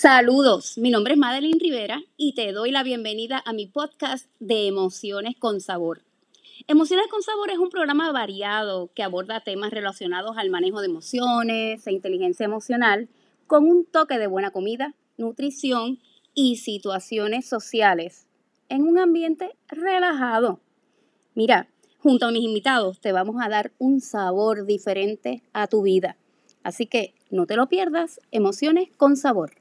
Saludos, mi nombre es Madeline Rivera y te doy la bienvenida a mi podcast de Emociones con Sabor. Emociones con Sabor es un programa variado que aborda temas relacionados al manejo de emociones e inteligencia emocional con un toque de buena comida, nutrición y situaciones sociales en un ambiente relajado. Mira, junto a mis invitados te vamos a dar un sabor diferente a tu vida. Así que no te lo pierdas, Emociones con Sabor.